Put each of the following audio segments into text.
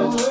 Oh.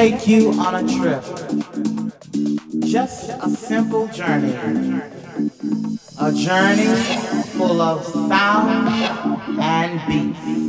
Take you on a trip. Just a simple journey. A journey full of sound and beats.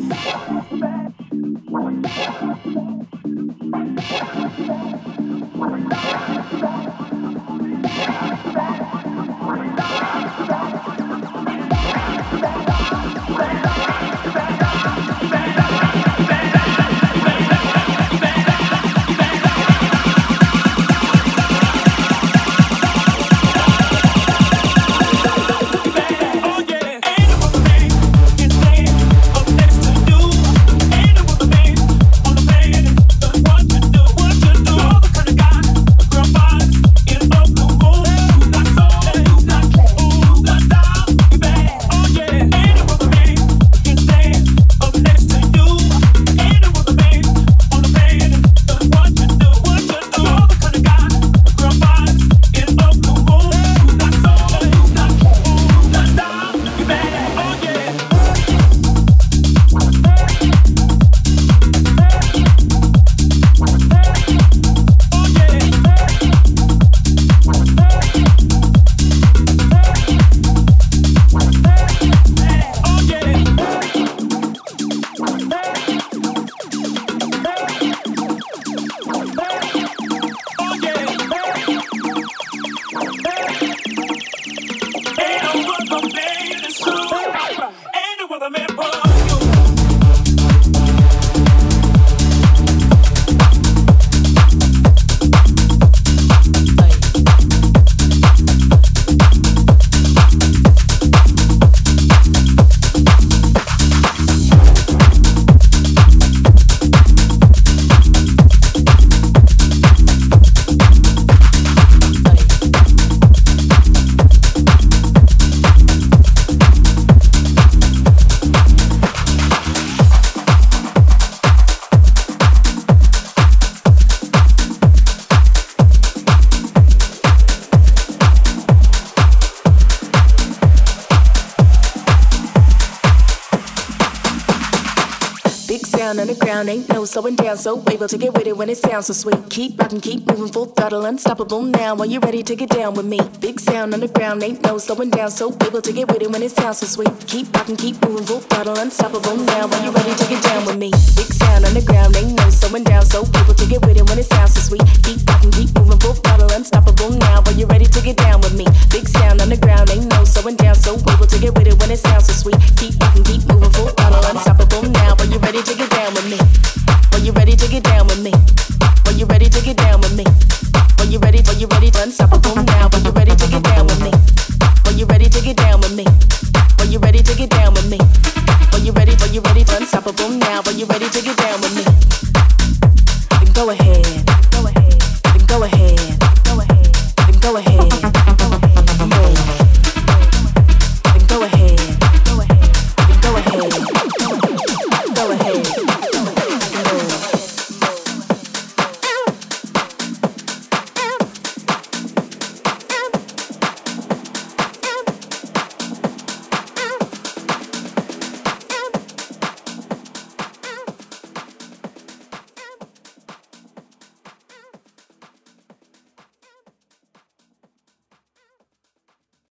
Slowing down, so able to get with it when it sounds so sweet. Keep rocking, keep moving, full throttle, unstoppable now. Are you ready to get down with me? Big sound on the ground, ain't no slowing down, so able to get with it when it sounds so sweet. Keep rocking, keep moving, full throttle, unstoppable now. Are you ready to get down with me? Big sound on the ground, ain't no slowing down, so able to get with it when it sounds so sweet. Keep rocking, keep moving, full throttle, unstoppable now. Are you ready to get down with me? Big sound on the ground, ain't no slowing down, so able to get with it when it sounds so sweet. Keep